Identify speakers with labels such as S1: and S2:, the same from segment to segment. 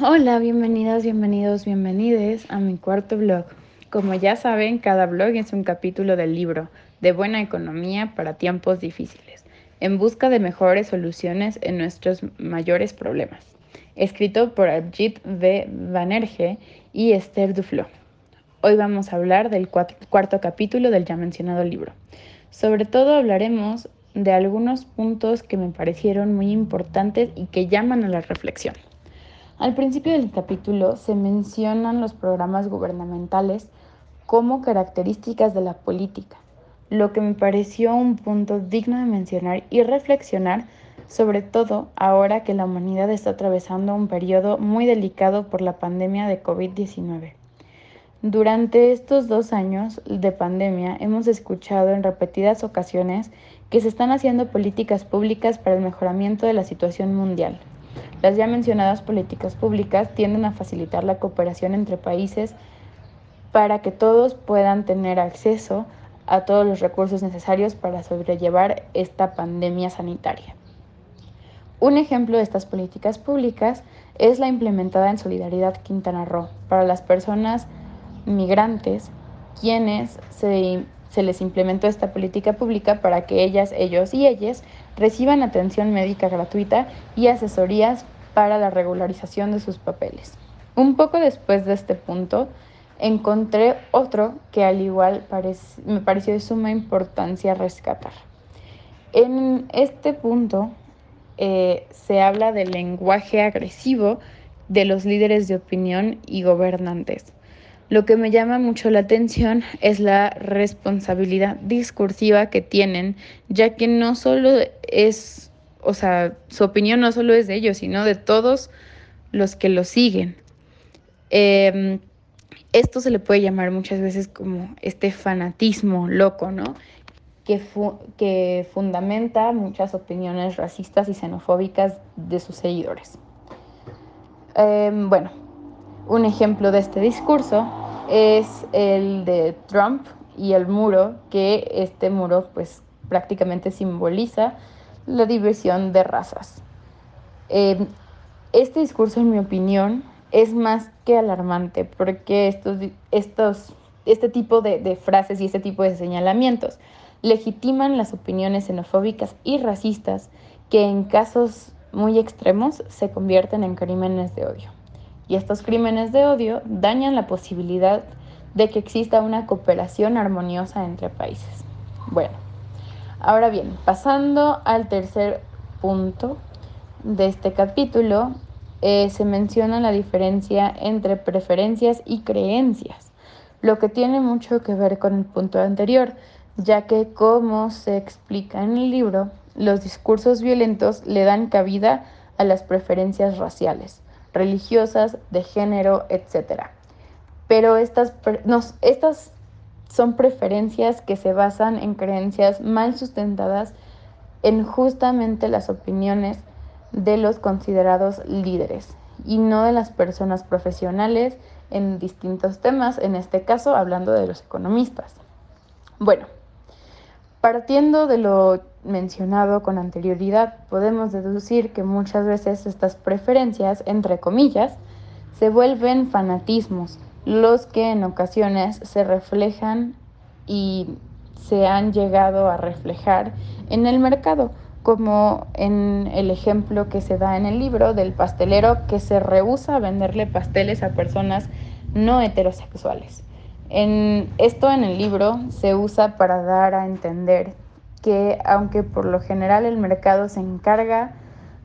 S1: Hola, bienvenidas, bienvenidos, bienvenides a mi cuarto blog. Como ya saben, cada blog es un capítulo del libro de buena economía para tiempos difíciles, en busca de mejores soluciones en nuestros mayores problemas. Escrito por Ajit V. Banerjee y Esther Duflo. Hoy vamos a hablar del cuarto capítulo del ya mencionado libro. Sobre todo hablaremos de algunos puntos que me parecieron muy importantes y que llaman a la reflexión. Al principio del capítulo se mencionan los programas gubernamentales como características de la política, lo que me pareció un punto digno de mencionar y reflexionar, sobre todo ahora que la humanidad está atravesando un periodo muy delicado por la pandemia de COVID-19. Durante estos dos años de pandemia hemos escuchado en repetidas ocasiones que se están haciendo políticas públicas para el mejoramiento de la situación mundial, las ya mencionadas políticas públicas tienden a facilitar la cooperación entre países para que todos puedan tener acceso a todos los recursos necesarios para sobrellevar esta pandemia sanitaria. Un ejemplo de estas políticas públicas es la implementada en Solidaridad Quintana Roo para las personas migrantes, quienes se, se, les implementó esta política pública para que ellas, ellos y ellas reciban atención médica gratuita y asesorías para la regularización de sus papeles. Un poco después de este punto, encontré otro que al igual me pareció de suma importancia rescatar. En este punto eh, se habla del lenguaje agresivo de los líderes de opinión y gobernantes. Lo que me llama mucho la atención es la responsabilidad discursiva que tienen, ya que no solo es, o sea, su opinión no solo es de ellos, sino de todos los que lo siguen. Em, esto se le puede llamar muchas veces como este fanatismo loco, ¿no? Que, que fundamenta muchas opiniones racistas y xenofóbicas de sus seguidores. Em, bueno, un ejemplo de este discurso es el de Trump y el muro, que este muro pues prácticamente simboliza la diversión de razas. Em, este discurso, en mi opinión, es más que alarmante porque estos, estos, este tipo de, de frases y este tipo de señalamientos legitiman las opiniones xenofóbicas y racistas que en casos muy extremos se convierten en crímenes de odio y estos crímenes de odio dañan la posibilidad de que exista una cooperación armoniosa entre países. Bueno, ahora bien, pasando al tercer punto de este capítulo, eh, se menciona la diferencia entre preferencias y creencias, lo que tiene mucho que ver con el punto anterior, ya que como se explica en el libro, los discursos violentos le dan cabida a las preferencias raciales religiosas, de género, etc. Pero estas, estas son preferencias que se basan en creencias mal sustentadas en justamente las opiniones de los considerados líderes y no de las personas profesionales en distintos temas, en este caso hablando de los economistas. Bueno, partiendo de lo mencionado con anterioridad, podemos deducir que muchas veces estas preferencias, entre comillas, se vuelven fanatismos, los que en ocasiones se reflejan y se han llegado a reflejar en el mercado, como en el ejemplo que se da en el libro del pastelero que se rehúsa a venderle pasteles a personas no heterosexuales. En, esto en el libro se usa para dar a entender que aunque por lo general el mercado se encarga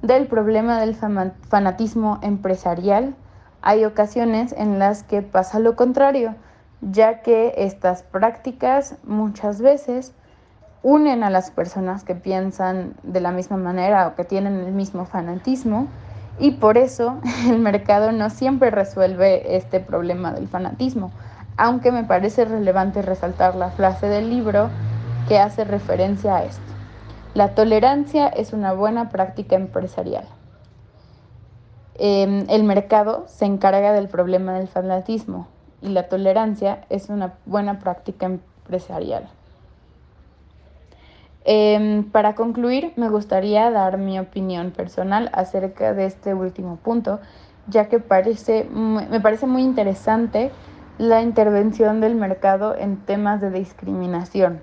S1: del problema del fanatismo empresarial, hay ocasiones en las que pasa lo contrario, ya que estas prácticas muchas veces unen a las personas que piensan de la misma manera o que tienen el mismo fanatismo y por eso el mercado no siempre resuelve este problema del fanatismo, aunque me parece relevante resaltar la frase del libro que hace referencia a esto. La tolerancia es una buena práctica empresarial. Em, el mercado se encarga del problema del fanatismo y la tolerancia es una buena práctica empresarial. Em, para concluir, me gustaría dar mi opinión personal acerca de este último punto, ya que parece, me parece muy interesante la intervención del mercado en temas de discriminación.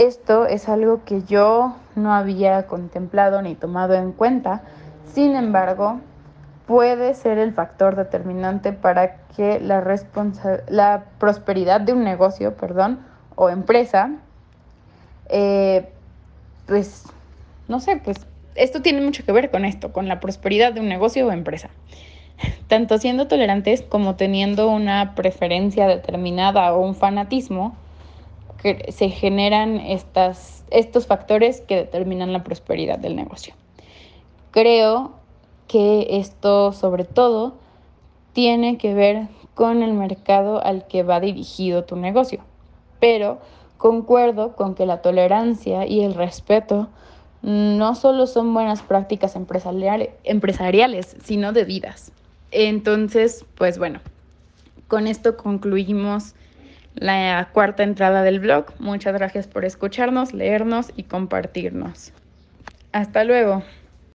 S1: Esto es algo que yo no había contemplado ni tomado en cuenta, sin embargo, puede ser el factor determinante para que la, la prosperidad de un negocio perdón, o empresa, eh, pues, no sé, pues esto tiene mucho que ver con esto, con la prosperidad de un negocio o empresa. Tanto siendo tolerantes como teniendo una preferencia determinada o un fanatismo, se generan estas, estos factores que determinan la prosperidad del negocio. Creo que esto sobre todo tiene que ver con el mercado al que va dirigido tu negocio. Pero concuerdo con que la tolerancia y el respeto no solo son buenas prácticas empresariales, sino de vidas. Entonces, pues bueno, con esto concluimos la cuarta entrada del blog. Muchas gracias por escucharnos, leernos y compartirnos. Hasta luego.